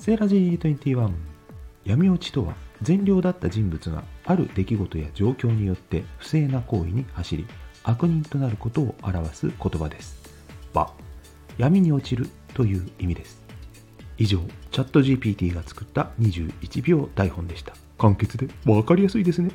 セーラジー21闇落ちとは善良だった人物がある出来事や状況によって不正な行為に走り悪人となることを表す言葉です。場闇に落ちるという意味です。以上チャット GPT が作った21秒台本でした。簡潔で分かりやすいですね。